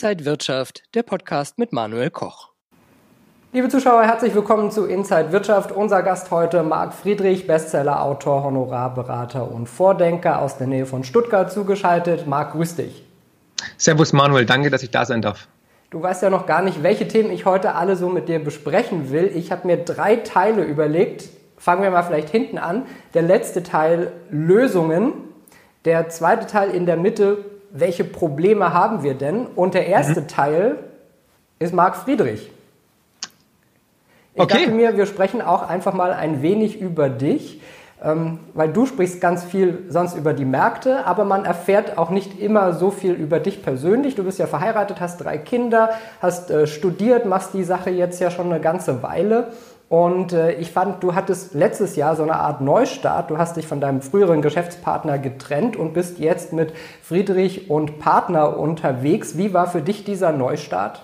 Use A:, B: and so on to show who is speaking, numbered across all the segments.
A: Inside Wirtschaft, der Podcast mit Manuel Koch.
B: Liebe Zuschauer, herzlich willkommen zu Inside Wirtschaft. Unser Gast heute Marc Friedrich, Bestseller-Autor, Honorarberater und Vordenker aus der Nähe von Stuttgart zugeschaltet. Marc, grüß dich.
C: Servus Manuel, danke, dass ich da sein darf.
B: Du weißt ja noch gar nicht, welche Themen ich heute alle so mit dir besprechen will. Ich habe mir drei Teile überlegt. Fangen wir mal vielleicht hinten an. Der letzte Teil Lösungen. Der zweite Teil in der Mitte, welche Probleme haben wir denn? Und der erste mhm. Teil ist Marc Friedrich. Ich okay. dachte mir, wir sprechen auch einfach mal ein wenig über dich, ähm, weil du sprichst ganz viel sonst über die Märkte, aber man erfährt auch nicht immer so viel über dich persönlich. Du bist ja verheiratet, hast drei Kinder, hast äh, studiert, machst die Sache jetzt ja schon eine ganze Weile. Und äh, ich fand, du hattest letztes Jahr so eine Art Neustart. Du hast dich von deinem früheren Geschäftspartner getrennt und bist jetzt mit Friedrich und Partner unterwegs. Wie war für dich dieser Neustart?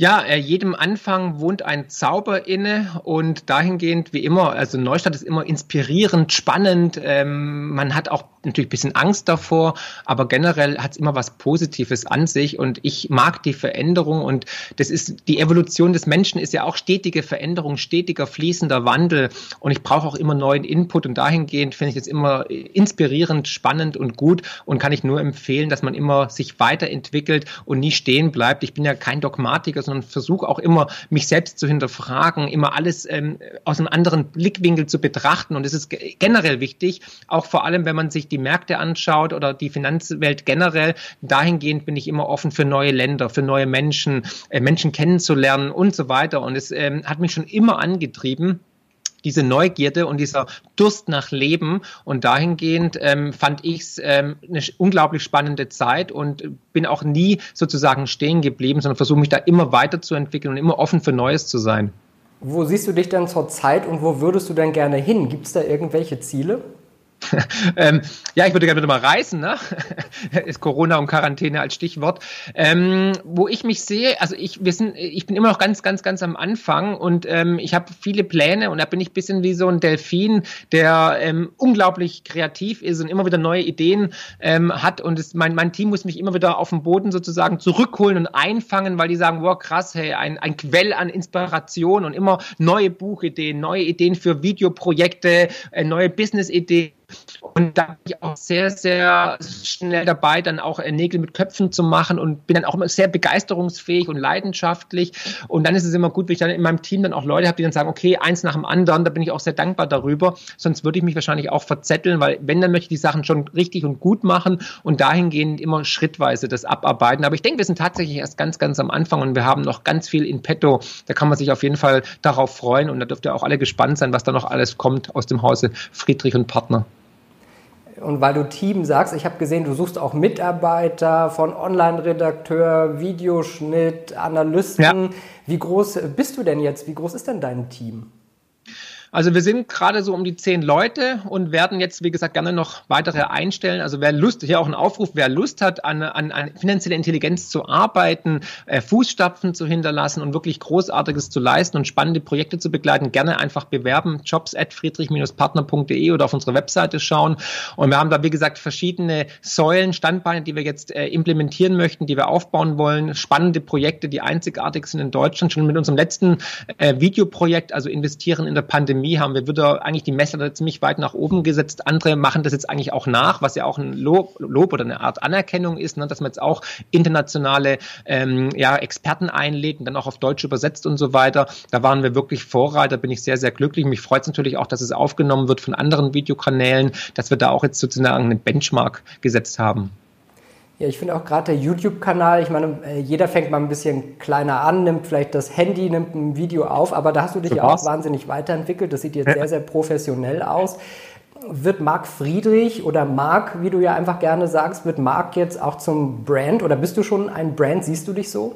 C: Ja, äh, jedem Anfang wohnt ein Zauber inne und dahingehend wie immer, also Neustadt ist immer inspirierend, spannend. Ähm, man hat auch natürlich ein bisschen Angst davor, aber generell hat es immer was Positives an sich und ich mag die Veränderung und das ist die Evolution des Menschen ist ja auch stetige Veränderung, stetiger fließender Wandel und ich brauche auch immer neuen Input und dahingehend finde ich es immer inspirierend, spannend und gut und kann ich nur empfehlen, dass man immer sich weiterentwickelt und nie stehen bleibt. Ich bin ja kein Dogmatiker, sondern versuche auch immer, mich selbst zu hinterfragen, immer alles ähm, aus einem anderen Blickwinkel zu betrachten. Und es ist generell wichtig, auch vor allem, wenn man sich die Märkte anschaut oder die Finanzwelt generell. Dahingehend bin ich immer offen für neue Länder, für neue Menschen, äh, Menschen kennenzulernen und so weiter. Und es ähm, hat mich schon immer angetrieben diese Neugierde und dieser Durst nach Leben. Und dahingehend ähm, fand ich es ähm, eine unglaublich spannende Zeit und bin auch nie sozusagen stehen geblieben, sondern versuche mich da immer weiterzuentwickeln und immer offen für Neues zu sein.
B: Wo siehst du dich denn zur Zeit und wo würdest du denn gerne hin? Gibt es da irgendwelche Ziele?
C: ähm, ja, ich würde gerne mal reisen, ne? ist Corona und Quarantäne als Stichwort. Ähm, wo ich mich sehe, also ich, wir sind, ich bin immer noch ganz, ganz, ganz am Anfang und ähm, ich habe viele Pläne und da bin ich ein bisschen wie so ein Delfin, der ähm, unglaublich kreativ ist und immer wieder neue Ideen ähm, hat und es, mein, mein Team muss mich immer wieder auf den Boden sozusagen zurückholen und einfangen, weil die sagen, wow, krass, hey, ein, ein Quell an Inspiration und immer neue Buchideen, neue Ideen für Videoprojekte, äh, neue Business-Ideen und da bin ich auch sehr, sehr schnell dabei, dann auch äh, Nägel mit Köpfen zu machen und bin dann auch immer sehr begeisterungsfähig und leidenschaftlich. Und dann ist es immer gut, wenn ich dann in meinem Team dann auch Leute habe, die dann sagen, okay, eins nach dem anderen, da bin ich auch sehr dankbar darüber. Sonst würde ich mich wahrscheinlich auch verzetteln, weil wenn, dann möchte ich die Sachen schon richtig und gut machen und dahingehend immer schrittweise das abarbeiten. Aber ich denke, wir sind tatsächlich erst ganz, ganz am Anfang und wir haben noch ganz viel in petto. Da kann man sich auf jeden Fall darauf freuen und da dürft ihr auch alle gespannt sein, was da noch alles kommt aus dem Hause Friedrich und Partner.
B: Und weil du Team sagst, ich habe gesehen, du suchst auch Mitarbeiter von Online-Redakteur, Videoschnitt, Analysten. Ja. Wie groß bist du denn jetzt? Wie groß ist denn dein Team?
C: Also wir sind gerade so um die zehn Leute und werden jetzt, wie gesagt, gerne noch weitere einstellen. Also wer Lust, hier auch ein Aufruf, wer Lust hat, an, an, an finanzielle Intelligenz zu arbeiten, äh, Fußstapfen zu hinterlassen und wirklich Großartiges zu leisten und spannende Projekte zu begleiten, gerne einfach bewerben, jobs at friedrich-partner.de oder auf unsere Webseite schauen. Und wir haben da, wie gesagt, verschiedene Säulen, Standbeine, die wir jetzt äh, implementieren möchten, die wir aufbauen wollen. Spannende Projekte, die einzigartig sind in Deutschland. Schon mit unserem letzten äh, Videoprojekt, also investieren in der Pandemie, Pandemie haben wir wieder eigentlich die Messer ziemlich weit nach oben gesetzt. Andere machen das jetzt eigentlich auch nach, was ja auch ein Lob, Lob oder eine Art Anerkennung ist, ne, dass man jetzt auch internationale ähm, ja, Experten einlädt und dann auch auf Deutsch übersetzt und so weiter. Da waren wir wirklich Vorreiter, bin ich sehr, sehr glücklich. Mich freut es natürlich auch, dass es aufgenommen wird von anderen Videokanälen, dass wir da auch jetzt sozusagen einen Benchmark gesetzt haben.
B: Ja, ich finde auch gerade der YouTube-Kanal, ich meine, äh, jeder fängt mal ein bisschen kleiner an, nimmt vielleicht das Handy, nimmt ein Video auf, aber da hast du dich ja auch wahnsinnig weiterentwickelt. Das sieht jetzt ja. sehr, sehr professionell aus. Wird Marc Friedrich oder Marc, wie du ja einfach gerne sagst, wird Marc jetzt auch zum Brand oder bist du schon ein Brand? Siehst du dich so?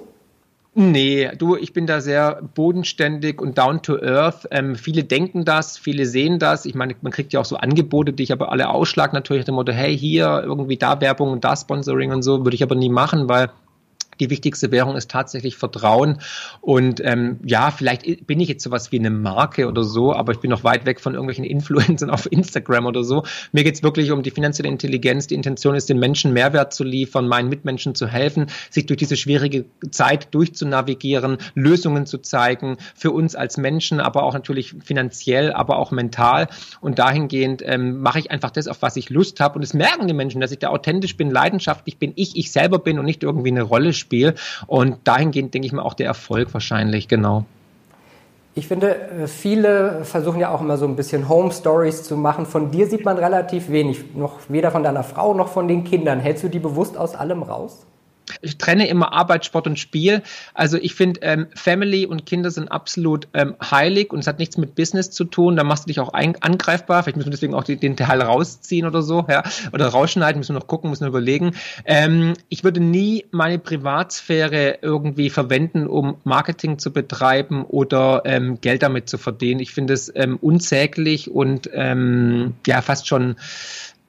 C: Nee, du, ich bin da sehr bodenständig und down to earth. Ähm, viele denken das, viele sehen das. Ich meine, man kriegt ja auch so Angebote, die ich aber alle ausschlag natürlich dem Motto, hey, hier irgendwie da Werbung und da Sponsoring und so, würde ich aber nie machen, weil die wichtigste Währung ist tatsächlich Vertrauen. Und ähm, ja, vielleicht bin ich jetzt sowas wie eine Marke oder so, aber ich bin noch weit weg von irgendwelchen Influencern auf Instagram oder so. Mir geht's wirklich um die finanzielle Intelligenz. Die Intention ist, den Menschen Mehrwert zu liefern, meinen Mitmenschen zu helfen, sich durch diese schwierige Zeit durchzunavigieren, Lösungen zu zeigen, für uns als Menschen, aber auch natürlich finanziell, aber auch mental. Und dahingehend ähm, mache ich einfach das, auf was ich Lust habe. Und es merken die Menschen, dass ich da authentisch bin, leidenschaftlich bin, ich ich selber bin und nicht irgendwie eine Rolle Spiel. Und dahingehend denke ich mal auch der Erfolg wahrscheinlich, genau.
B: Ich finde, äh, viele versuchen ja auch immer so ein bisschen Home Stories zu machen. Von dir sieht man relativ wenig, noch weder von deiner Frau noch von den Kindern. Hältst du die bewusst aus allem raus?
C: Ich trenne immer Arbeit, Sport und Spiel. Also ich finde, ähm, Family und Kinder sind absolut ähm, heilig und es hat nichts mit Business zu tun. Da machst du dich auch ein, angreifbar. Vielleicht müssen wir deswegen auch die, den Teil rausziehen oder so, ja, oder rausschneiden. Müssen wir noch gucken, müssen wir überlegen. Ähm, ich würde nie meine Privatsphäre irgendwie verwenden, um Marketing zu betreiben oder ähm, Geld damit zu verdienen. Ich finde es ähm, unsäglich und ähm, ja fast schon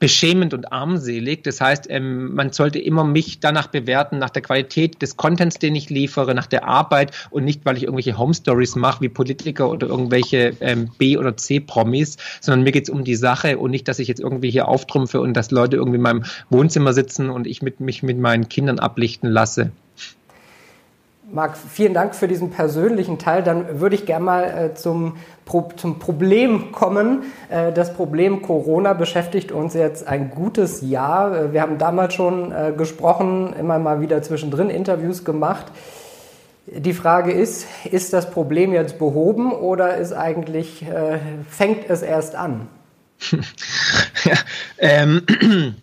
C: beschämend und armselig. Das heißt, ähm, man sollte immer mich danach bewerten, nach der Qualität des Contents, den ich liefere, nach der Arbeit und nicht, weil ich irgendwelche Home Stories mache, wie Politiker oder irgendwelche ähm, B- oder C-Promis, sondern mir geht es um die Sache und nicht, dass ich jetzt irgendwie hier auftrumpfe und dass Leute irgendwie in meinem Wohnzimmer sitzen und ich mit, mich mit meinen Kindern ablichten lasse.
B: Marc, vielen Dank für diesen persönlichen Teil. Dann würde ich gerne mal äh, zum, Pro zum Problem kommen. Äh, das Problem Corona beschäftigt uns jetzt ein gutes Jahr. Äh, wir haben damals schon äh, gesprochen, immer mal wieder zwischendrin Interviews gemacht. Die Frage ist, ist das Problem jetzt behoben oder ist eigentlich, äh, fängt es erst an?
C: ja, ähm,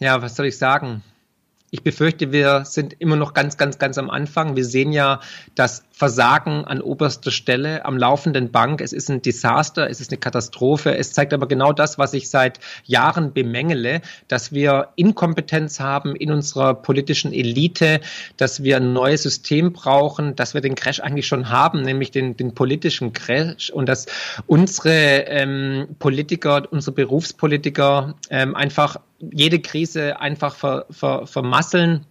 C: ja, was soll ich sagen? Ich befürchte, wir sind immer noch ganz, ganz, ganz am Anfang. Wir sehen ja das Versagen an oberster Stelle am laufenden Bank. Es ist ein Desaster, es ist eine Katastrophe. Es zeigt aber genau das, was ich seit Jahren bemängele, dass wir Inkompetenz haben in unserer politischen Elite, dass wir ein neues System brauchen, dass wir den Crash eigentlich schon haben, nämlich den, den politischen Crash und dass unsere ähm, Politiker, unsere Berufspolitiker ähm, einfach jede Krise einfach ver, ver, vermasseln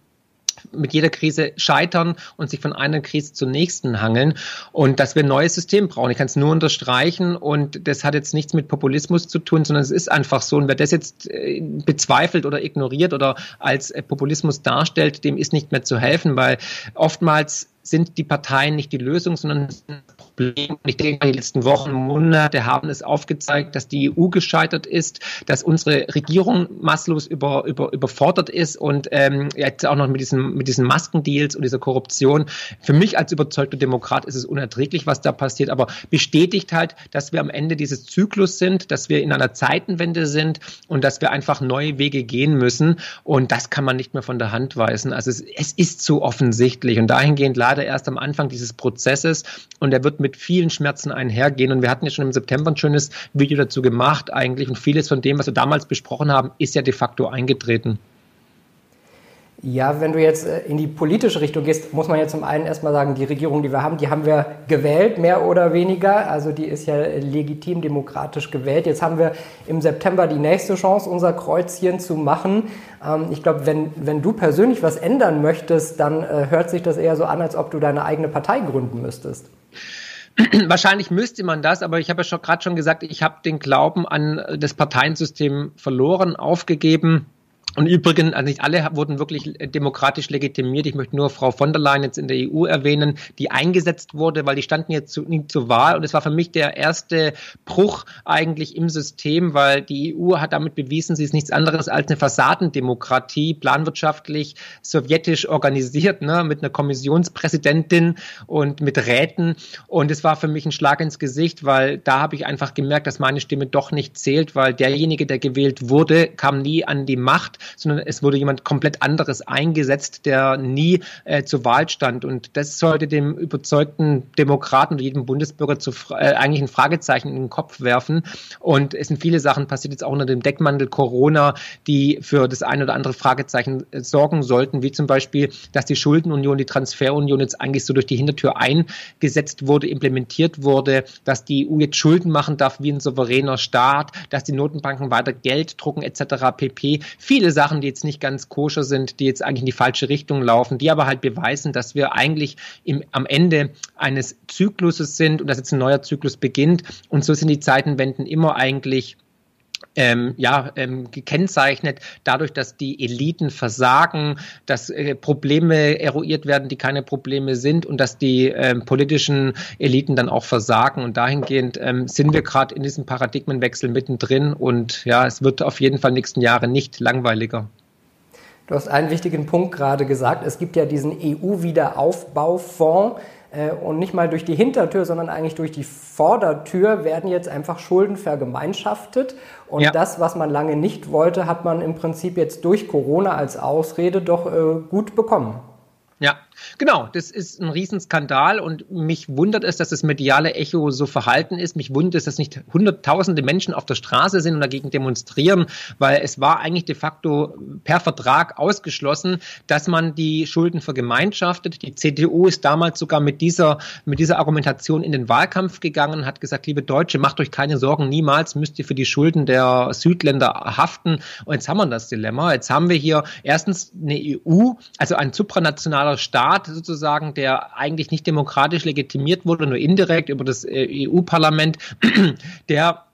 C: mit jeder Krise scheitern und sich von einer Krise zur nächsten hangeln und dass wir ein neues System brauchen. Ich kann es nur unterstreichen und das hat jetzt nichts mit Populismus zu tun, sondern es ist einfach so. Und wer das jetzt äh, bezweifelt oder ignoriert oder als äh, Populismus darstellt, dem ist nicht mehr zu helfen, weil oftmals sind die Parteien nicht die Lösung, sondern ein Problem. Ich denke, die letzten Wochen, Monate haben es aufgezeigt, dass die EU gescheitert ist, dass unsere Regierung maßlos über, über, überfordert ist und ähm, jetzt auch noch mit diesen, mit diesen Maskendeals und dieser Korruption. Für mich als überzeugter Demokrat ist es unerträglich, was da passiert, aber bestätigt halt, dass wir am Ende dieses Zyklus sind, dass wir in einer Zeitenwende sind und dass wir einfach neue Wege gehen müssen. Und das kann man nicht mehr von der Hand weisen. Also es, es ist so offensichtlich und dahingehend leider gerade erst am Anfang dieses Prozesses und er wird mit vielen Schmerzen einhergehen. Und wir hatten ja schon im September ein schönes Video dazu gemacht eigentlich und vieles von dem, was wir damals besprochen haben, ist ja de facto eingetreten.
B: Ja, wenn du jetzt äh, in die politische Richtung gehst, muss man ja zum einen erstmal sagen, die Regierung, die wir haben, die haben wir gewählt, mehr oder weniger. Also die ist ja legitim demokratisch gewählt. Jetzt haben wir im September die nächste Chance, unser Kreuzchen zu machen. Ähm, ich glaube, wenn, wenn du persönlich was ändern möchtest, dann äh, hört sich das eher so an, als ob du deine eigene Partei gründen müsstest.
C: Wahrscheinlich müsste man das, aber ich habe ja schon gerade schon gesagt, ich habe den Glauben an das Parteiensystem verloren, aufgegeben. Und übrigens, also nicht alle wurden wirklich demokratisch legitimiert. Ich möchte nur Frau von der Leyen jetzt in der EU erwähnen, die eingesetzt wurde, weil die standen jetzt zu, nie zur Wahl. Und es war für mich der erste Bruch eigentlich im System, weil die EU hat damit bewiesen, sie ist nichts anderes als eine Fassadendemokratie, planwirtschaftlich, sowjetisch organisiert, ne, mit einer Kommissionspräsidentin und mit Räten. Und es war für mich ein Schlag ins Gesicht, weil da habe ich einfach gemerkt, dass meine Stimme doch nicht zählt, weil derjenige, der gewählt wurde, kam nie an die Macht sondern es wurde jemand komplett anderes eingesetzt, der nie äh, zur Wahl stand. Und das sollte dem überzeugten Demokraten oder jedem Bundesbürger zu, äh, eigentlich ein Fragezeichen in den Kopf werfen. Und es sind viele Sachen passiert jetzt auch unter dem Deckmantel Corona, die für das eine oder andere Fragezeichen äh, sorgen sollten, wie zum Beispiel, dass die Schuldenunion, die Transferunion jetzt eigentlich so durch die Hintertür eingesetzt wurde, implementiert wurde, dass die EU jetzt Schulden machen darf wie ein souveräner Staat, dass die Notenbanken weiter Geld drucken etc. pp. Viele viele Sachen, die jetzt nicht ganz koscher sind, die jetzt eigentlich in die falsche Richtung laufen, die aber halt beweisen, dass wir eigentlich im, am Ende eines Zykluses sind und dass jetzt ein neuer Zyklus beginnt. Und so sind die Zeitenwenden immer eigentlich ähm, ja, ähm, gekennzeichnet dadurch, dass die Eliten versagen, dass äh, Probleme eruiert werden, die keine Probleme sind und dass die ähm, politischen Eliten dann auch versagen. Und dahingehend ähm, sind wir gerade in diesem Paradigmenwechsel mittendrin und ja, es wird auf jeden Fall nächsten Jahre nicht langweiliger.
B: Du hast einen wichtigen Punkt gerade gesagt. Es gibt ja diesen EU-Wiederaufbaufonds und nicht mal durch die Hintertür, sondern eigentlich durch die Vordertür werden jetzt einfach Schulden vergemeinschaftet. Und ja. das, was man lange nicht wollte, hat man im Prinzip jetzt durch Corona als Ausrede doch äh, gut bekommen.
C: Ja, genau. Das ist ein Riesenskandal und mich wundert es, dass das mediale Echo so verhalten ist. Mich wundert es, dass nicht hunderttausende Menschen auf der Straße sind und dagegen demonstrieren, weil es war eigentlich de facto per Vertrag ausgeschlossen, dass man die Schulden vergemeinschaftet. Die CDU ist damals sogar mit dieser, mit dieser Argumentation in den Wahlkampf gegangen hat gesagt, liebe Deutsche, macht euch keine Sorgen, niemals müsst ihr für die Schulden der Südländer haften. Und jetzt haben wir das Dilemma. Jetzt haben wir hier erstens eine EU, also ein supranationaler nationaler Staat sozusagen, der eigentlich nicht demokratisch legitimiert wurde, nur indirekt über das äh, EU-Parlament, der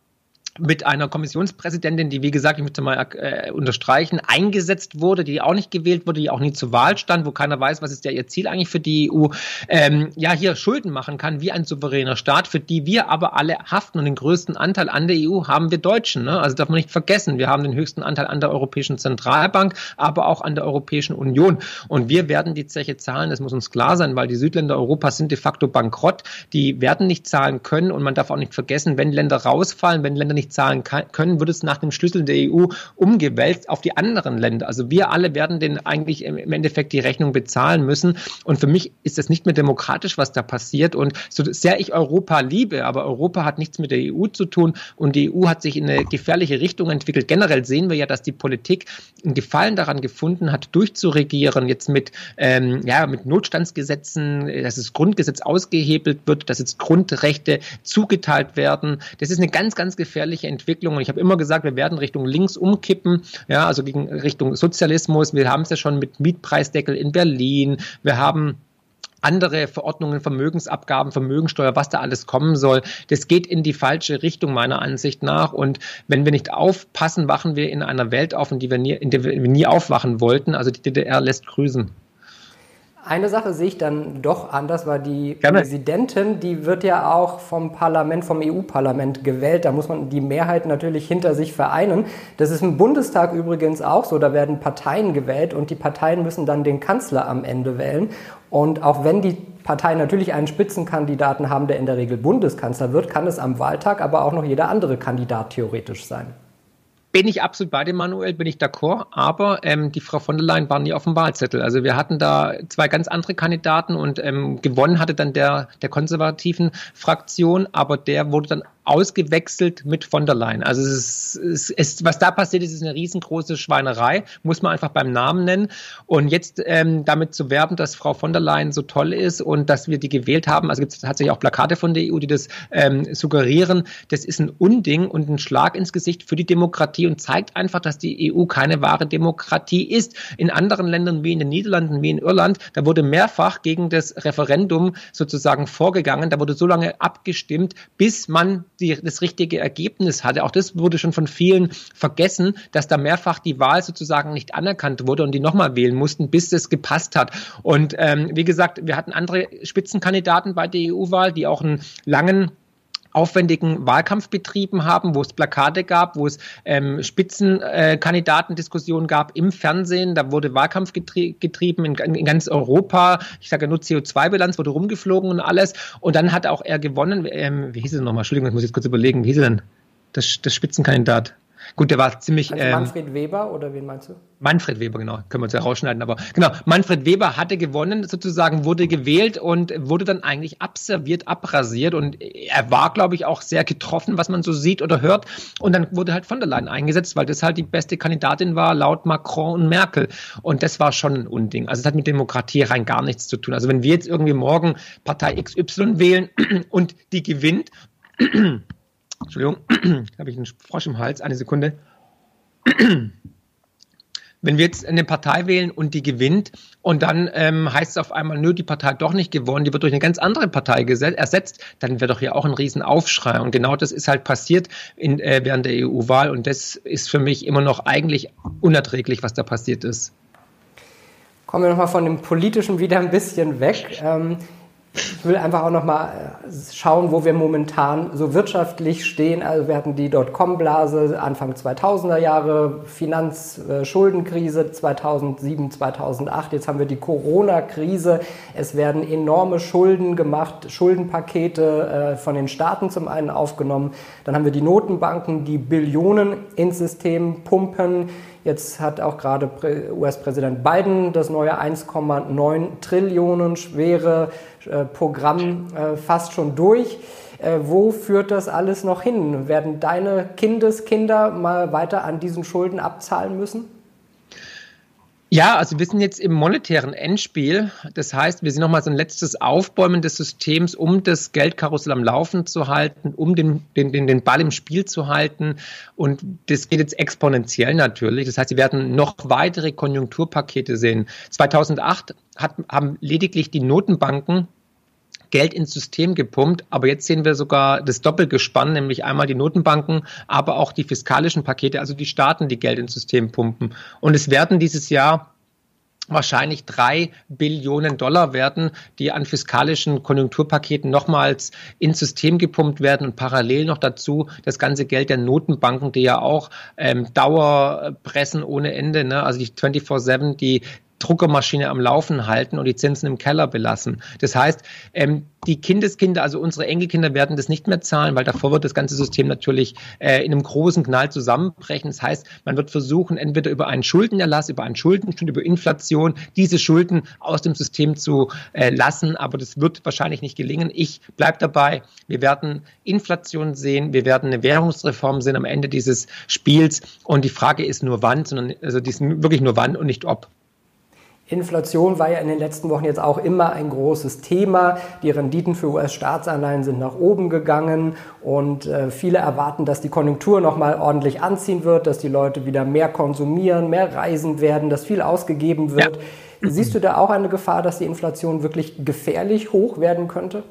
C: mit einer Kommissionspräsidentin, die, wie gesagt, ich möchte mal äh, unterstreichen, eingesetzt wurde, die auch nicht gewählt wurde, die auch nie zur Wahl stand, wo keiner weiß, was ist ja ihr Ziel eigentlich für die EU, ähm, ja, hier Schulden machen kann, wie ein souveräner Staat, für die wir aber alle haften und den größten Anteil an der EU haben wir Deutschen. Ne? Also darf man nicht vergessen, wir haben den höchsten Anteil an der Europäischen Zentralbank, aber auch an der Europäischen Union. Und wir werden die Zeche zahlen, das muss uns klar sein, weil die Südländer Europas sind de facto bankrott, die werden nicht zahlen können und man darf auch nicht vergessen, wenn Länder rausfallen, wenn Länder nicht nicht zahlen können, wird es nach dem Schlüssel der EU umgewälzt auf die anderen Länder. Also wir alle werden den eigentlich im Endeffekt die Rechnung bezahlen müssen. Und für mich ist das nicht mehr demokratisch, was da passiert. Und so sehr ich Europa liebe, aber Europa hat nichts mit der EU zu tun und die EU hat sich in eine gefährliche Richtung entwickelt. Generell sehen wir ja, dass die Politik einen Gefallen daran gefunden hat, durchzuregieren, jetzt mit, ähm, ja, mit Notstandsgesetzen, dass das Grundgesetz ausgehebelt wird, dass jetzt Grundrechte zugeteilt werden. Das ist eine ganz, ganz gefährliche gefährliche Entwicklung. Und ich habe immer gesagt, wir werden Richtung links umkippen, ja, also gegen Richtung Sozialismus. Wir haben es ja schon mit Mietpreisdeckel in Berlin. Wir haben andere Verordnungen, Vermögensabgaben, Vermögensteuer, was da alles kommen soll. Das geht in die falsche Richtung meiner Ansicht nach. Und wenn wir nicht aufpassen, wachen wir in einer Welt auf, in, die wir nie, in der wir nie aufwachen wollten. Also die DDR lässt grüßen.
B: Eine Sache sehe ich dann doch anders, weil die Gerne. Präsidentin, die wird ja auch vom Parlament, vom EU-Parlament gewählt. Da muss man die Mehrheit natürlich hinter sich vereinen. Das ist im Bundestag übrigens auch so. Da werden Parteien gewählt und die Parteien müssen dann den Kanzler am Ende wählen. Und auch wenn die Parteien natürlich einen Spitzenkandidaten haben, der in der Regel Bundeskanzler wird, kann es am Wahltag aber auch noch jeder andere Kandidat theoretisch sein.
C: Bin ich absolut bei dem Manuel, bin ich d'accord, aber ähm, die Frau von der Leyen war nie auf dem Wahlzettel. Also wir hatten da zwei ganz andere Kandidaten und ähm, gewonnen hatte dann der, der konservativen Fraktion, aber der wurde dann ausgewechselt mit von der Leyen. Also es ist, es ist, was da passiert ist, ist eine riesengroße Schweinerei, muss man einfach beim Namen nennen. Und jetzt ähm, damit zu werben, dass Frau von der Leyen so toll ist und dass wir die gewählt haben, also gibt es tatsächlich auch Plakate von der EU, die das ähm, suggerieren, das ist ein Unding und ein Schlag ins Gesicht für die Demokratie und zeigt einfach, dass die EU keine wahre Demokratie ist. In anderen Ländern wie in den Niederlanden, wie in Irland, da wurde mehrfach gegen das Referendum sozusagen vorgegangen, da wurde so lange abgestimmt, bis man die, das richtige Ergebnis hatte. Auch das wurde schon von vielen vergessen, dass da mehrfach die Wahl sozusagen nicht anerkannt wurde und die nochmal wählen mussten, bis es gepasst hat. Und ähm, wie gesagt, wir hatten andere Spitzenkandidaten bei der EU-Wahl, die auch einen langen aufwendigen Wahlkampf betrieben haben, wo es Plakate gab, wo es ähm, Spitzenkandidatendiskussionen äh, gab im Fernsehen. Da wurde Wahlkampf getrie getrieben in, in, ganz Europa. Ich sage nur CO2-Bilanz wurde rumgeflogen und alles. Und dann hat auch er gewonnen. Ähm, wie hieß es nochmal? Entschuldigung, ich muss jetzt kurz überlegen. Wie hieß er denn? Das, das Spitzenkandidat. Gut, der war ziemlich.
B: Also Manfred ähm, Weber oder wen meinst du?
C: Manfred Weber, genau. Können wir uns ja rausschneiden, aber genau. Manfred Weber hatte gewonnen, sozusagen, wurde gewählt und wurde dann eigentlich abserviert, abrasiert und er war, glaube ich, auch sehr getroffen, was man so sieht oder hört. Und dann wurde halt von der Leyen eingesetzt, weil das halt die beste Kandidatin war, laut Macron und Merkel. Und das war schon ein Unding. Also es hat mit Demokratie rein gar nichts zu tun. Also wenn wir jetzt irgendwie morgen Partei XY wählen und die gewinnt, Entschuldigung, habe ich einen Frosch im Hals, eine Sekunde. wenn wir jetzt eine Partei wählen und die gewinnt und dann ähm, heißt es auf einmal, nö, die Partei hat doch nicht gewonnen, die wird durch eine ganz andere Partei ersetzt, dann wäre doch hier auch ein Riesenaufschrei. Und genau das ist halt passiert in, äh, während der EU-Wahl und das ist für mich immer noch eigentlich unerträglich, was da passiert ist.
B: Kommen wir nochmal von dem Politischen wieder ein bisschen weg. Ähm, ich will einfach auch nochmal äh, schauen, wo wir momentan so wirtschaftlich stehen. Also wir hatten die Dotcom-Blase Anfang 2000er Jahre, Finanzschuldenkrise 2007, 2008. Jetzt haben wir die Corona-Krise. Es werden enorme Schulden gemacht, Schuldenpakete äh, von den Staaten zum einen aufgenommen. Dann haben wir die Notenbanken, die Billionen ins System pumpen. Jetzt hat auch gerade US-Präsident Biden das neue 1,9 Trillionen schwere äh, Programm äh, fast schon durch. Äh, wo führt das alles noch hin? Werden deine Kindeskinder mal weiter an diesen Schulden abzahlen müssen?
C: Ja, also wir sind jetzt im monetären Endspiel. Das heißt, wir sind nochmal so ein letztes Aufbäumen des Systems, um das Geldkarussell am Laufen zu halten, um den, den, den Ball im Spiel zu halten. Und das geht jetzt exponentiell natürlich. Das heißt, wir werden noch weitere Konjunkturpakete sehen. 2008 hat, haben lediglich die Notenbanken Geld ins System gepumpt. Aber jetzt sehen wir sogar das Doppelgespann, nämlich einmal die Notenbanken, aber auch die fiskalischen Pakete, also die Staaten, die Geld ins System pumpen. Und es werden dieses Jahr wahrscheinlich drei Billionen Dollar werden, die an fiskalischen Konjunkturpaketen nochmals ins System gepumpt werden und parallel noch dazu das ganze Geld der Notenbanken, die ja auch ähm, Dauerpressen ohne Ende, ne? also die 24-7, die Druckermaschine am Laufen halten und die Zinsen im Keller belassen. Das heißt, ähm, die Kindeskinder, also unsere Enkelkinder werden das nicht mehr zahlen, weil davor wird das ganze System natürlich äh, in einem großen Knall zusammenbrechen. Das heißt, man wird versuchen, entweder über einen Schuldenerlass, über einen Schuldenschnitt, über Inflation, diese Schulden aus dem System zu äh, lassen. Aber das wird wahrscheinlich nicht gelingen. Ich bleibe dabei. Wir werden Inflation sehen. Wir werden eine Währungsreform sehen am Ende dieses Spiels. Und die Frage ist nur wann, sondern also die ist wirklich nur wann und nicht ob.
B: Inflation war ja in den letzten Wochen jetzt auch immer ein großes Thema. Die Renditen für US-Staatsanleihen sind nach oben gegangen und äh, viele erwarten, dass die Konjunktur nochmal ordentlich anziehen wird, dass die Leute wieder mehr konsumieren, mehr reisen werden, dass viel ausgegeben wird. Ja. Siehst du da auch eine Gefahr, dass die Inflation wirklich gefährlich hoch werden könnte?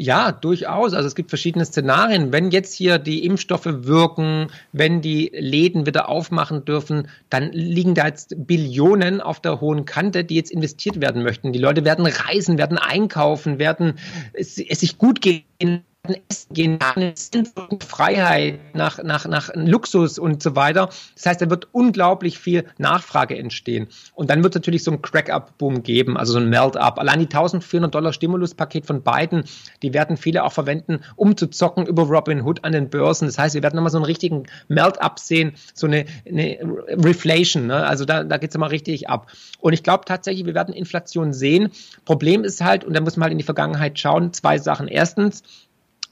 C: Ja, durchaus. Also es gibt verschiedene Szenarien. Wenn jetzt hier die Impfstoffe wirken, wenn die Läden wieder aufmachen dürfen, dann liegen da jetzt Billionen auf der hohen Kante, die jetzt investiert werden möchten. Die Leute werden reisen, werden einkaufen, werden es, es sich gut gehen essen gehen, nach Freiheit, nach, nach, nach Luxus und so weiter. Das heißt, da wird unglaublich viel Nachfrage entstehen. Und dann wird es natürlich so ein Crack-Up-Boom geben, also so ein Melt-Up. Allein die 1400 Dollar Stimuluspaket von beiden, die werden viele auch verwenden, um zu zocken über Robin Hood an den Börsen. Das heißt, wir werden nochmal so einen richtigen Melt-Up sehen, so eine, eine Reflation. Ne? Also da, da geht es mal richtig ab. Und ich glaube tatsächlich, wir werden Inflation sehen. Problem ist halt, und da muss man halt in die Vergangenheit schauen, zwei Sachen. Erstens,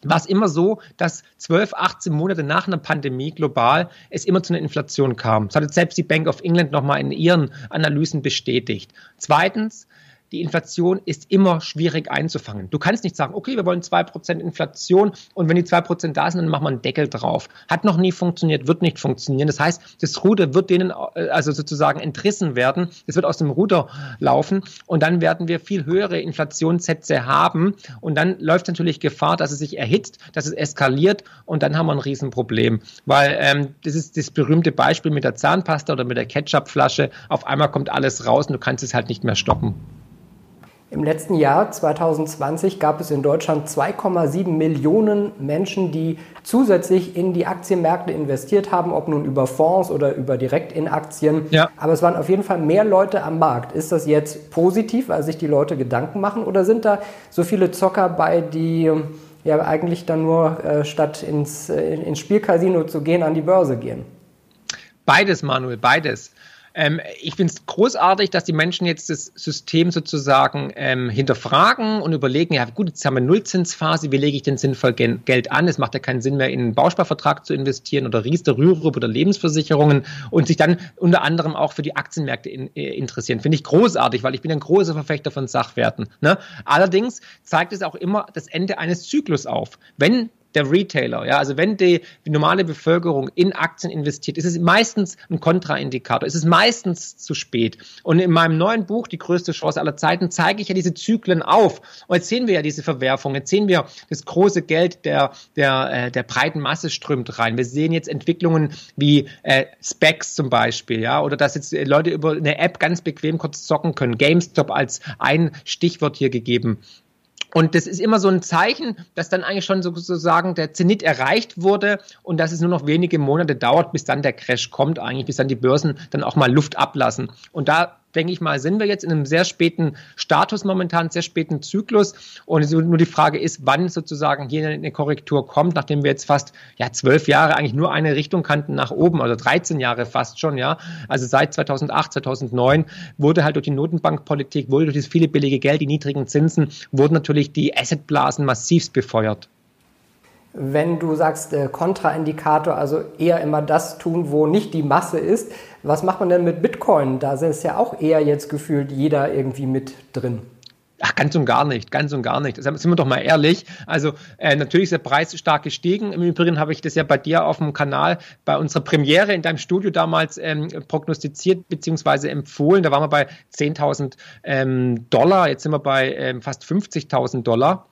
C: war es immer so, dass 12, 18 Monate nach einer Pandemie global es immer zu einer Inflation kam. Das hat jetzt selbst die Bank of England nochmal in ihren Analysen bestätigt. Zweitens, die Inflation ist immer schwierig einzufangen. Du kannst nicht sagen, okay, wir wollen 2% Inflation und wenn die 2% da sind, dann machen wir einen Deckel drauf. Hat noch nie funktioniert, wird nicht funktionieren. Das heißt, das Ruder wird denen äh, also sozusagen entrissen werden. Es wird aus dem Ruder laufen und dann werden wir viel höhere Inflationssätze haben und dann läuft natürlich Gefahr, dass es sich erhitzt, dass es eskaliert und dann haben wir ein Riesenproblem. Weil ähm, das ist das berühmte Beispiel mit der Zahnpasta oder mit der Ketchupflasche. Auf einmal kommt alles raus und du kannst es halt nicht mehr stoppen.
B: Im letzten Jahr 2020 gab es in Deutschland 2,7 Millionen Menschen, die zusätzlich in die Aktienmärkte investiert haben, ob nun über Fonds oder über direkt in Aktien. Ja. Aber es waren auf jeden Fall mehr Leute am Markt. Ist das jetzt positiv, weil sich die Leute Gedanken machen oder sind da so viele Zocker bei, die ja eigentlich dann nur äh, statt ins, äh, ins Spielcasino zu gehen, an die Börse gehen?
C: Beides, Manuel, beides. Ähm, ich finde es großartig, dass die Menschen jetzt das System sozusagen ähm, hinterfragen und überlegen, ja gut, jetzt haben wir Nullzinsphase, wie lege ich denn sinnvoll Geld an? Es macht ja keinen Sinn mehr, in einen Bausparvertrag zu investieren oder Riester, Rürup oder Lebensversicherungen und sich dann unter anderem auch für die Aktienmärkte in, äh, interessieren. Finde ich großartig, weil ich bin ein großer Verfechter von Sachwerten. Ne? Allerdings zeigt es auch immer das Ende eines Zyklus auf. Wenn der Retailer. Ja, also wenn die, normale Bevölkerung in Aktien investiert, ist es meistens ein Kontraindikator. Es ist meistens zu spät. Und in meinem neuen Buch, Die größte Chance aller Zeiten, zeige ich ja diese Zyklen auf. Und jetzt sehen wir ja diese Verwerfung. Jetzt sehen wir, das große Geld der, der, äh, der breiten Masse strömt rein. Wir sehen jetzt Entwicklungen wie äh, Specs zum Beispiel, ja, oder dass jetzt Leute über eine App ganz bequem kurz zocken können. GameStop als ein Stichwort hier gegeben. Und das ist immer so ein Zeichen, dass dann eigentlich schon sozusagen der Zenit erreicht wurde und dass es nur noch wenige Monate dauert, bis dann der Crash kommt, eigentlich, bis dann die Börsen dann auch mal Luft ablassen. Und da denke ich mal, sind wir jetzt in einem sehr späten Status momentan, sehr späten Zyklus. Und nur die Frage ist, wann sozusagen hier eine Korrektur kommt, nachdem wir jetzt fast ja zwölf Jahre eigentlich nur eine Richtung kannten nach oben, also 13 Jahre fast schon, ja. Also seit 2008, 2009 wurde halt durch die Notenbankpolitik, wurde durch das viele billige Geld, die niedrigen Zinsen, wurden natürlich die Assetblasen massivst befeuert
B: wenn du sagst äh, Kontraindikator, also eher immer das tun, wo nicht die Masse ist. Was macht man denn mit Bitcoin? Da ist ja auch eher jetzt gefühlt jeder irgendwie mit drin.
C: Ach, ganz und gar nicht, ganz und gar nicht. sind wir doch mal ehrlich. Also äh, natürlich ist der Preis stark gestiegen. Im Übrigen habe ich das ja bei dir auf dem Kanal bei unserer Premiere in deinem Studio damals ähm, prognostiziert bzw. empfohlen. Da waren wir bei 10.000 ähm, Dollar, jetzt sind wir bei ähm, fast 50.000 Dollar.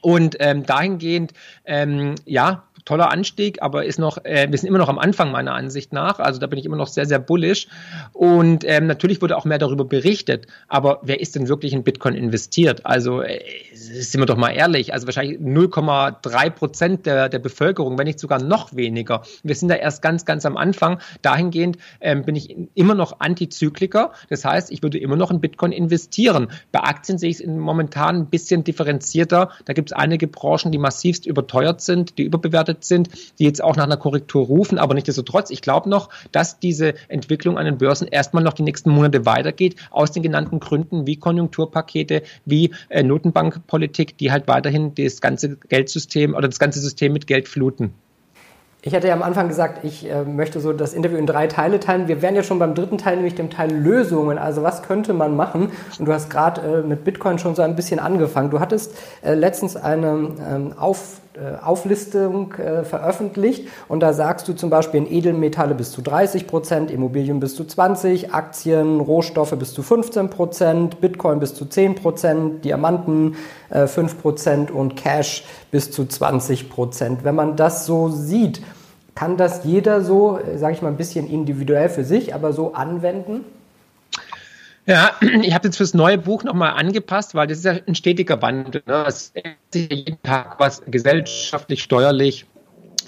C: Und ähm, dahingehend, ähm, ja, toller Anstieg, aber ist noch, äh, wir sind immer noch am Anfang meiner Ansicht nach. Also da bin ich immer noch sehr, sehr bullish. Und ähm, natürlich wurde auch mehr darüber berichtet. Aber wer ist denn wirklich in Bitcoin investiert? Also äh, sind wir doch mal ehrlich. Also wahrscheinlich 0,3 Prozent der, der Bevölkerung, wenn nicht sogar noch weniger. Wir sind da erst ganz, ganz am Anfang. Dahingehend ähm, bin ich immer noch Antizykliker. Das heißt, ich würde immer noch in Bitcoin investieren. Bei Aktien sehe ich es momentan ein bisschen differenzierter. Da gibt es einige Branchen, die massivst überteuert sind, die überbewertet gestartet sind, die jetzt auch nach einer Korrektur rufen. Aber nichtsdestotrotz, ich glaube noch, dass diese Entwicklung an den Börsen erstmal noch die nächsten Monate weitergeht, aus den genannten Gründen wie Konjunkturpakete, wie äh, Notenbankpolitik, die halt weiterhin das ganze Geldsystem oder das ganze System mit Geld fluten.
B: Ich hatte ja am Anfang gesagt, ich äh, möchte so das Interview in drei Teile teilen. Wir wären ja schon beim dritten Teil, nämlich dem Teil Lösungen. Also was könnte man machen? Und du hast gerade äh, mit Bitcoin schon so ein bisschen angefangen. Du hattest äh, letztens eine ähm, Auf Auflistung äh, veröffentlicht und da sagst du zum Beispiel in Edelmetalle bis zu 30 Prozent, Immobilien bis zu 20, Aktien, Rohstoffe bis zu 15 Prozent, Bitcoin bis zu 10 Prozent, Diamanten äh, 5 Prozent und Cash bis zu 20 Prozent. Wenn man das so sieht, kann das jeder so, äh, sage ich mal, ein bisschen individuell für sich, aber so anwenden?
C: Ja, ich habe jetzt fürs neue Buch nochmal angepasst, weil das ist ja ein stetiger Wandel. Ne? Es ändert sich jeden Tag was gesellschaftlich, steuerlich,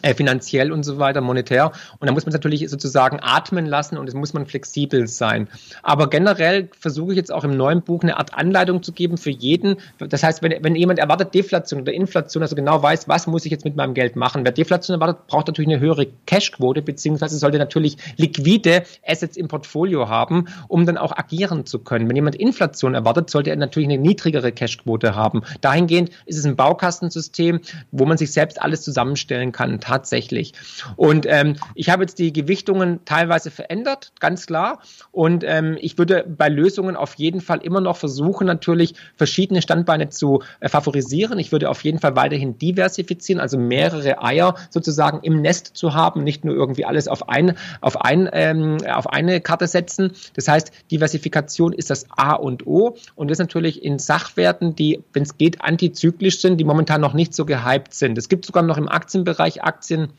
C: äh, finanziell und so weiter, monetär. Und da muss man es natürlich sozusagen atmen lassen und es muss man flexibel sein. Aber generell versuche ich jetzt auch im neuen Buch eine Art Anleitung zu geben für jeden. Das heißt, wenn, wenn jemand erwartet Deflation oder Inflation, also genau weiß, was muss ich jetzt mit meinem Geld machen. Wer Deflation erwartet, braucht natürlich eine höhere Cashquote, beziehungsweise sollte natürlich liquide Assets im Portfolio haben, um dann auch agieren zu können. Wenn jemand Inflation erwartet, sollte er natürlich eine niedrigere Cashquote haben. Dahingehend ist es ein Baukastensystem, wo man sich selbst alles zusammenstellen kann tatsächlich. Und ähm, ich habe jetzt die Gewichtungen teilweise verändert, ganz klar. Und ähm, ich würde bei Lösungen auf jeden Fall immer noch versuchen, natürlich verschiedene Standbeine zu äh, favorisieren. Ich würde auf jeden Fall weiterhin diversifizieren, also mehrere Eier sozusagen im Nest zu haben, nicht nur irgendwie alles auf, ein, auf, ein, ähm, auf eine Karte setzen. Das heißt, Diversifikation ist das A und O und das natürlich in Sachwerten, die, wenn es geht, antizyklisch sind, die momentan noch nicht so gehypt sind. Es gibt sogar noch im Aktienbereich Aktien, Aktien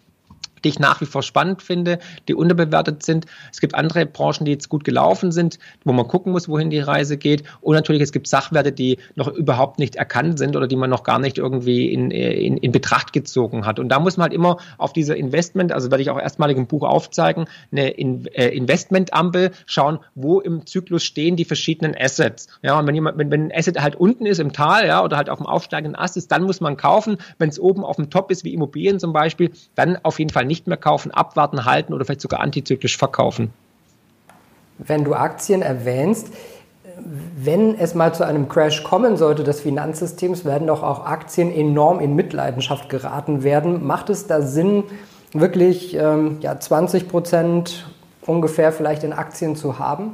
C: die ich nach wie vor spannend finde, die unterbewertet sind. Es gibt andere Branchen, die jetzt gut gelaufen sind, wo man gucken muss, wohin die Reise geht. Und natürlich, es gibt Sachwerte, die noch überhaupt nicht erkannt sind oder die man noch gar nicht irgendwie in, in, in Betracht gezogen hat. Und da muss man halt immer auf diese Investment, also werde ich auch erstmalig im Buch aufzeigen, eine in, äh, Investmentampel schauen, wo im Zyklus stehen die verschiedenen Assets. Ja, und wenn jemand, wenn, wenn ein Asset halt unten ist im Tal, ja, oder halt auf dem aufsteigenden Ast ist, dann muss man kaufen. Wenn es oben auf dem Top ist, wie Immobilien zum Beispiel, dann auf jeden Fall nicht nicht mehr kaufen, abwarten, halten oder vielleicht sogar antizyklisch verkaufen.
B: Wenn du Aktien erwähnst, wenn es mal zu einem Crash kommen sollte des Finanzsystems, werden doch auch Aktien enorm in Mitleidenschaft geraten werden. Macht es da Sinn, wirklich ähm, ja, 20 Prozent ungefähr vielleicht in Aktien zu haben?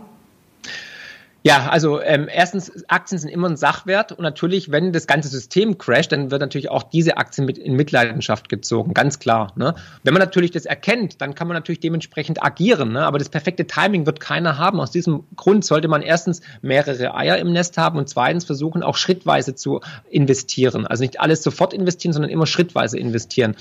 C: Ja, also ähm, erstens, Aktien sind immer ein Sachwert und natürlich, wenn das ganze System crasht, dann wird natürlich auch diese Aktien mit in Mitleidenschaft gezogen, ganz klar. Ne? Wenn man natürlich das erkennt, dann kann man natürlich dementsprechend agieren, ne? aber das perfekte Timing wird keiner haben. Aus diesem Grund sollte man erstens mehrere Eier im Nest haben und zweitens versuchen, auch schrittweise zu investieren. Also nicht alles sofort investieren, sondern immer schrittweise investieren.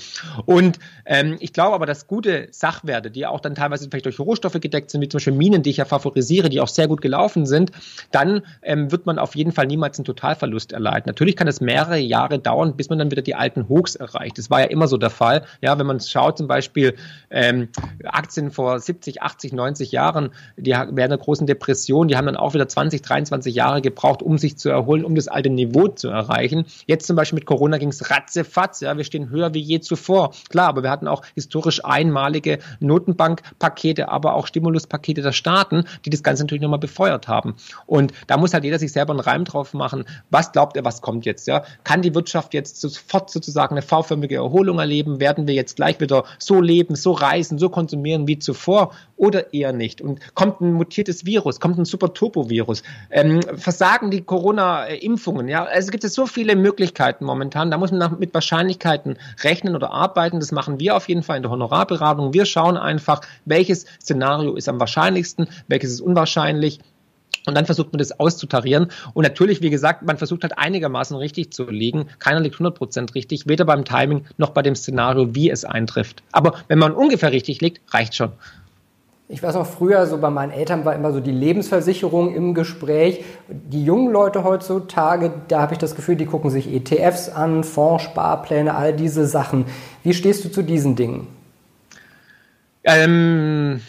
C: Und ähm, ich glaube aber, dass gute Sachwerte, die auch dann teilweise vielleicht durch Rohstoffe gedeckt sind, wie zum Beispiel Minen, die ich ja favorisiere, die auch sehr gut gelaufen sind, dann ähm, wird man auf jeden Fall niemals einen Totalverlust erleiden. Natürlich kann es mehrere Jahre dauern, bis man dann wieder die alten Hochs erreicht. Das war ja immer so der Fall. Ja, wenn man schaut, zum Beispiel ähm, Aktien vor 70, 80, 90 Jahren, die während der großen Depression, die haben dann auch wieder 20, 23 Jahre gebraucht, um sich zu erholen, um das alte Niveau zu erreichen. Jetzt zum Beispiel mit Corona ging es ratzefatz. Ja, wir stehen höher wie je zuvor. Klar, aber wir hatten auch historisch einmalige Notenbankpakete, aber auch Stimuluspakete der Staaten, die das Ganze natürlich nochmal befeuert haben. Und da muss halt jeder sich selber einen Reim drauf machen. Was glaubt er, was kommt jetzt? Ja? Kann die Wirtschaft jetzt sofort sozusagen eine V-förmige Erholung erleben? Werden wir jetzt gleich wieder so leben, so reisen, so konsumieren wie zuvor oder eher nicht? Und kommt ein mutiertes Virus, kommt ein super Turbo-Virus? Ähm, versagen die Corona-Impfungen? Ja, also es gibt es so viele Möglichkeiten momentan. Da muss man mit Wahrscheinlichkeiten rechnen oder arbeiten. Das machen wir auf jeden Fall in der Honorarberatung. Wir schauen einfach, welches Szenario ist am wahrscheinlichsten, welches ist unwahrscheinlich und dann versucht man das auszutarieren. Und natürlich, wie gesagt, man versucht halt einigermaßen richtig zu liegen. Keiner liegt 100% richtig, weder beim Timing noch bei dem Szenario, wie es eintrifft. Aber wenn man ungefähr richtig liegt, reicht schon.
B: Ich weiß auch früher, so bei meinen Eltern war immer so die Lebensversicherung im Gespräch. Die jungen Leute heutzutage, da habe ich das Gefühl, die gucken sich ETFs an, Fonds, Sparpläne, all diese Sachen. Wie stehst du zu diesen Dingen?
C: Ähm,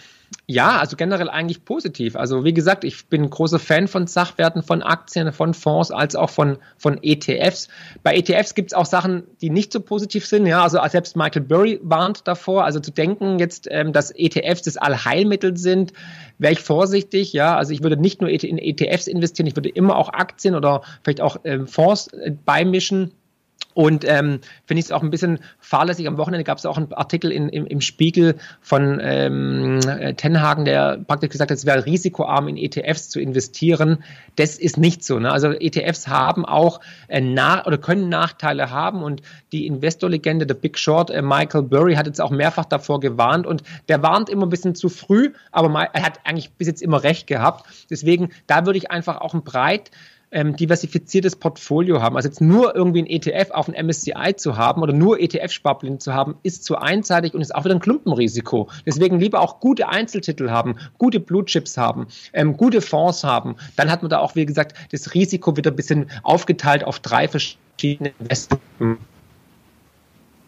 C: ja, also generell eigentlich positiv. Also wie gesagt, ich bin großer Fan von Sachwerten, von Aktien, von Fonds, als auch von, von ETFs. Bei ETFs gibt es auch Sachen, die nicht so positiv sind. Ja, also selbst Michael Burry warnt davor. Also zu denken jetzt, ähm, dass ETFs das Allheilmittel sind, wäre ich vorsichtig. Ja, also ich würde nicht nur in ETFs investieren, ich würde immer auch Aktien oder vielleicht auch ähm, Fonds äh, beimischen und ähm, finde ich es auch ein bisschen fahrlässig. Am Wochenende gab es auch einen Artikel in, im, im Spiegel von ähm, äh, Tenhagen, der praktisch gesagt hat, es wäre risikoarm in ETFs zu investieren. Das ist nicht so. Ne? Also ETFs haben auch äh, nach oder können Nachteile haben und die Investorlegende, der Big Short, äh, Michael Burry, hat jetzt auch mehrfach davor gewarnt und der warnt immer ein bisschen zu früh, aber er hat eigentlich bis jetzt immer recht gehabt. Deswegen, da würde ich einfach auch ein breit ähm, diversifiziertes Portfolio haben. Also jetzt nur irgendwie ein ETF auf ein MSCI zu haben oder nur ETF-Sparpläne zu haben, ist zu einseitig und ist auch wieder ein Klumpenrisiko. Deswegen lieber auch gute Einzeltitel haben, gute Blue Chips haben, ähm, gute Fonds haben. Dann hat man da auch, wie gesagt, das Risiko wieder ein bisschen aufgeteilt auf drei verschiedene Investments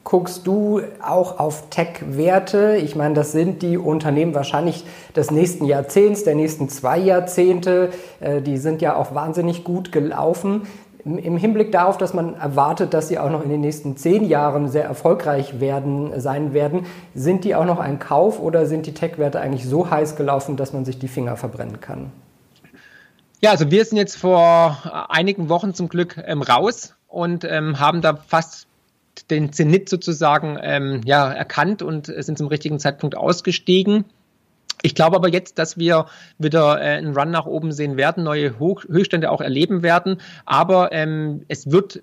B: guckst du auch auf Tech-Werte? Ich meine, das sind die Unternehmen wahrscheinlich des nächsten Jahrzehnts, der nächsten zwei Jahrzehnte. Äh, die sind ja auch wahnsinnig gut gelaufen. Im Hinblick darauf, dass man erwartet, dass sie auch noch in den nächsten zehn Jahren sehr erfolgreich werden, sein werden, sind die auch noch ein Kauf oder sind die Tech-Werte eigentlich so heiß gelaufen, dass man sich die Finger verbrennen kann?
C: Ja, also wir sind jetzt vor einigen Wochen zum Glück ähm, raus und ähm, haben da fast den Zenit sozusagen ähm, ja, erkannt und sind zum richtigen Zeitpunkt ausgestiegen. Ich glaube aber jetzt, dass wir wieder äh, einen Run nach oben sehen werden, neue Hoch Höchststände auch erleben werden. Aber ähm, es wird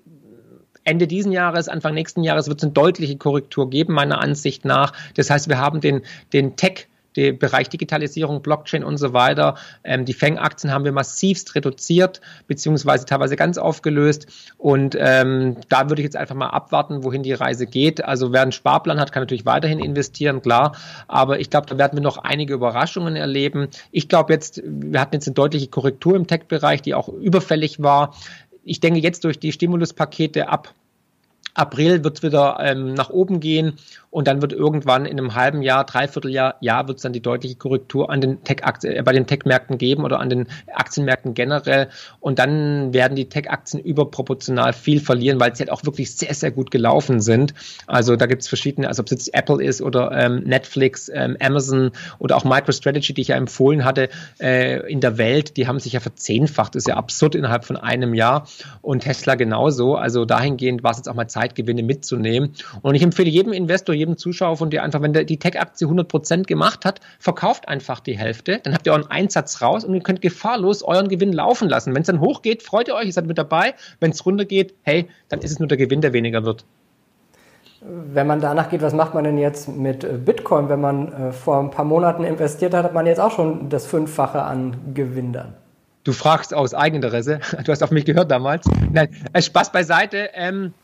C: Ende diesen Jahres, Anfang nächsten Jahres wird es eine deutliche Korrektur geben, meiner Ansicht nach. Das heißt, wir haben den, den Tech der Bereich Digitalisierung, Blockchain und so weiter. Ähm, die Fang-Aktien haben wir massivst reduziert, beziehungsweise teilweise ganz aufgelöst. Und ähm, da würde ich jetzt einfach mal abwarten, wohin die Reise geht. Also wer einen Sparplan hat, kann natürlich weiterhin investieren, klar. Aber ich glaube, da werden wir noch einige Überraschungen erleben. Ich glaube jetzt, wir hatten jetzt eine deutliche Korrektur im Tech-Bereich, die auch überfällig war. Ich denke jetzt durch die Stimuluspakete ab April wird es wieder ähm, nach oben gehen und dann wird irgendwann in einem halben Jahr, Dreivierteljahr, Jahr wird es dann die deutliche Korrektur an den Tech äh, bei den Tech-Märkten geben oder an den Aktienmärkten generell und dann werden die Tech-Aktien überproportional viel verlieren, weil sie halt auch wirklich sehr, sehr gut gelaufen sind. Also da gibt es verschiedene, also ob es jetzt Apple ist oder ähm, Netflix, ähm, Amazon oder auch MicroStrategy, die ich ja empfohlen hatte äh, in der Welt, die haben sich ja verzehnfacht, das ist ja absurd innerhalb von einem Jahr und Tesla genauso. Also dahingehend war es jetzt auch mal Zeit, Zeitgewinne mitzunehmen. Und ich empfehle jedem Investor, jedem Zuschauer von dir einfach, wenn der, die Tech-Aktie 100 Prozent gemacht hat, verkauft einfach die Hälfte, dann habt ihr euren Einsatz raus und ihr könnt gefahrlos euren Gewinn laufen lassen. Wenn es dann hochgeht, freut ihr euch, ihr seid mit dabei. Wenn es runtergeht, hey, dann ist es nur der Gewinn, der weniger wird.
B: Wenn man danach geht, was macht man denn jetzt mit äh, Bitcoin? Wenn man äh, vor ein paar Monaten investiert hat, hat man jetzt auch schon das Fünffache an Gewinn dann.
C: Du fragst aus Eigeninteresse. Du hast auf mich gehört damals. Nein, äh, Spaß beiseite. Ähm,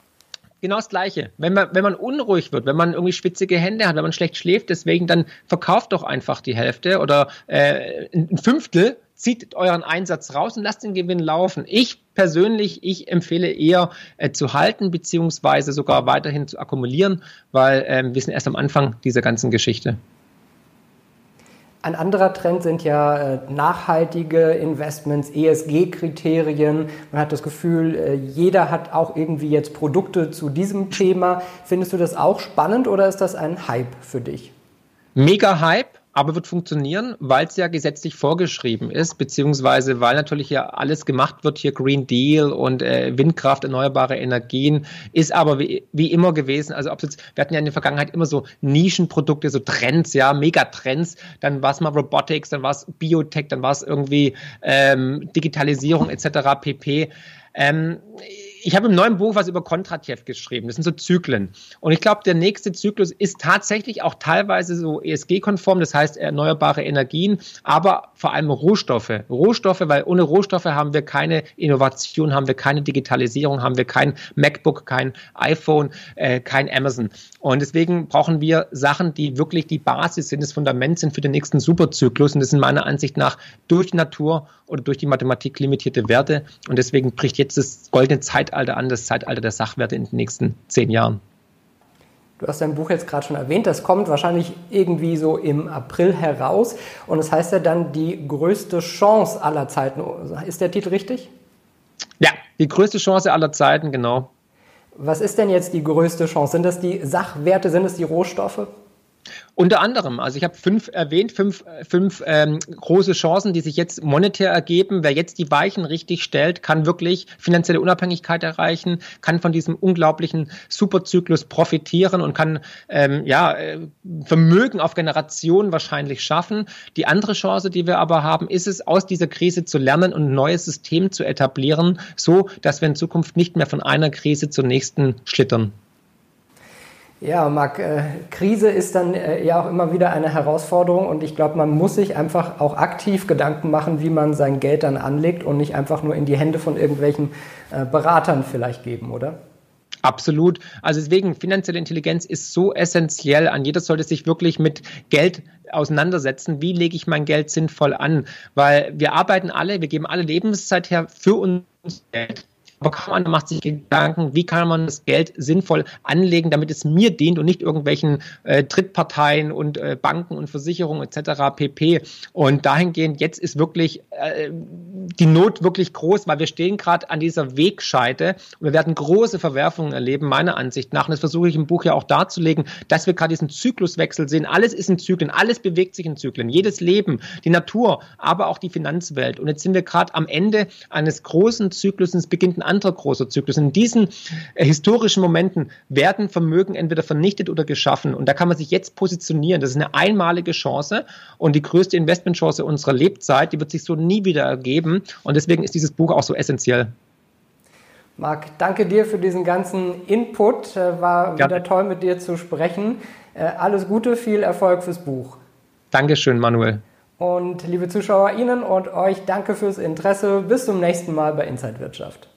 C: genau das Gleiche. Wenn man, wenn man unruhig wird, wenn man irgendwie schwitzige Hände hat, wenn man schlecht schläft, deswegen dann verkauft doch einfach die Hälfte oder äh, ein Fünftel zieht euren Einsatz raus und lasst den Gewinn laufen. Ich persönlich, ich empfehle eher äh, zu halten, beziehungsweise sogar weiterhin zu akkumulieren, weil ähm, wir sind erst am Anfang dieser ganzen Geschichte.
B: Ein anderer Trend sind ja äh, nachhaltige Investments, ESG-Kriterien. Man hat das Gefühl, äh, jeder hat auch irgendwie jetzt Produkte zu diesem Thema. Findest du das auch spannend oder ist das ein Hype für dich?
C: Mega Hype aber wird funktionieren, weil es ja gesetzlich vorgeschrieben ist, beziehungsweise weil natürlich ja alles gemacht wird, hier Green Deal und äh, Windkraft, erneuerbare Energien, ist aber wie, wie immer gewesen, also ob jetzt, wir hatten ja in der Vergangenheit immer so Nischenprodukte, so Trends, ja, Megatrends, dann war es mal Robotics, dann war es Biotech, dann war es irgendwie ähm, Digitalisierung etc. pp. Ähm, ich habe im neuen Buch was über Kontratjew geschrieben. Das sind so Zyklen. Und ich glaube, der nächste Zyklus ist tatsächlich auch teilweise so ESG-konform, das heißt erneuerbare Energien, aber vor allem Rohstoffe. Rohstoffe, weil ohne Rohstoffe haben wir keine Innovation, haben wir keine Digitalisierung, haben wir kein MacBook, kein iPhone, äh, kein Amazon. Und deswegen brauchen wir Sachen, die wirklich die Basis sind, das Fundament sind für den nächsten Superzyklus. Und das sind meiner Ansicht nach durch Natur oder durch die Mathematik limitierte Werte. Und deswegen bricht jetzt das goldene Zeitalter an, das Zeitalter der Sachwerte in den nächsten zehn Jahren.
B: Du hast dein Buch jetzt gerade schon erwähnt, das kommt wahrscheinlich irgendwie so im April heraus und es das heißt ja dann die größte Chance aller Zeiten. Ist der Titel richtig?
C: Ja, die größte Chance aller Zeiten, genau.
B: Was ist denn jetzt die größte Chance? Sind das die Sachwerte, sind es die Rohstoffe?
C: Unter anderem, also ich habe fünf erwähnt, fünf, fünf ähm, große Chancen, die sich jetzt monetär ergeben. Wer jetzt die Weichen richtig stellt, kann wirklich finanzielle Unabhängigkeit erreichen, kann von diesem unglaublichen Superzyklus profitieren und kann ähm, ja äh, Vermögen auf Generationen wahrscheinlich schaffen. Die andere Chance, die wir aber haben, ist es, aus dieser Krise zu lernen und ein neues System zu etablieren, so dass wir in Zukunft nicht mehr von einer Krise zur nächsten schlittern.
B: Ja, Marc, äh, Krise ist dann äh, ja auch immer wieder eine Herausforderung und ich glaube, man muss sich einfach auch aktiv Gedanken machen, wie man sein Geld dann anlegt und nicht einfach nur in die Hände von irgendwelchen äh, Beratern vielleicht geben, oder?
C: Absolut. Also deswegen, finanzielle Intelligenz ist so essentiell. An jeder sollte sich wirklich mit Geld auseinandersetzen. Wie lege ich mein Geld sinnvoll an? Weil wir arbeiten alle, wir geben alle Lebenszeit her für uns Geld. Aber kaum einer macht sich Gedanken, wie kann man das Geld sinnvoll anlegen, damit es mir dient und nicht irgendwelchen äh, Drittparteien und äh, Banken und Versicherungen etc. pp. Und dahingehend, jetzt ist wirklich äh, die Not wirklich groß, weil wir stehen gerade an dieser Wegscheide und wir werden große Verwerfungen erleben, meiner Ansicht nach. Und das versuche ich im Buch ja auch darzulegen, dass wir gerade diesen Zykluswechsel sehen. Alles ist in Zyklen, alles bewegt sich in Zyklen. Jedes Leben, die Natur, aber auch die Finanzwelt. Und jetzt sind wir gerade am Ende eines großen Zyklus. Es beginnt ein anderer großer Zyklus. In diesen äh, historischen Momenten werden Vermögen entweder vernichtet oder geschaffen. Und da kann man sich jetzt positionieren. Das ist eine einmalige Chance und die größte Investmentchance unserer Lebzeit. Die wird sich so nie wieder ergeben. Und deswegen ist dieses Buch auch so essentiell.
B: Marc, danke dir für diesen ganzen Input. Äh, war wieder toll mit dir zu sprechen. Äh, alles Gute, viel Erfolg fürs Buch.
C: Dankeschön, Manuel.
B: Und liebe Zuschauer, Ihnen und euch danke fürs Interesse. Bis zum nächsten Mal bei Inside Wirtschaft.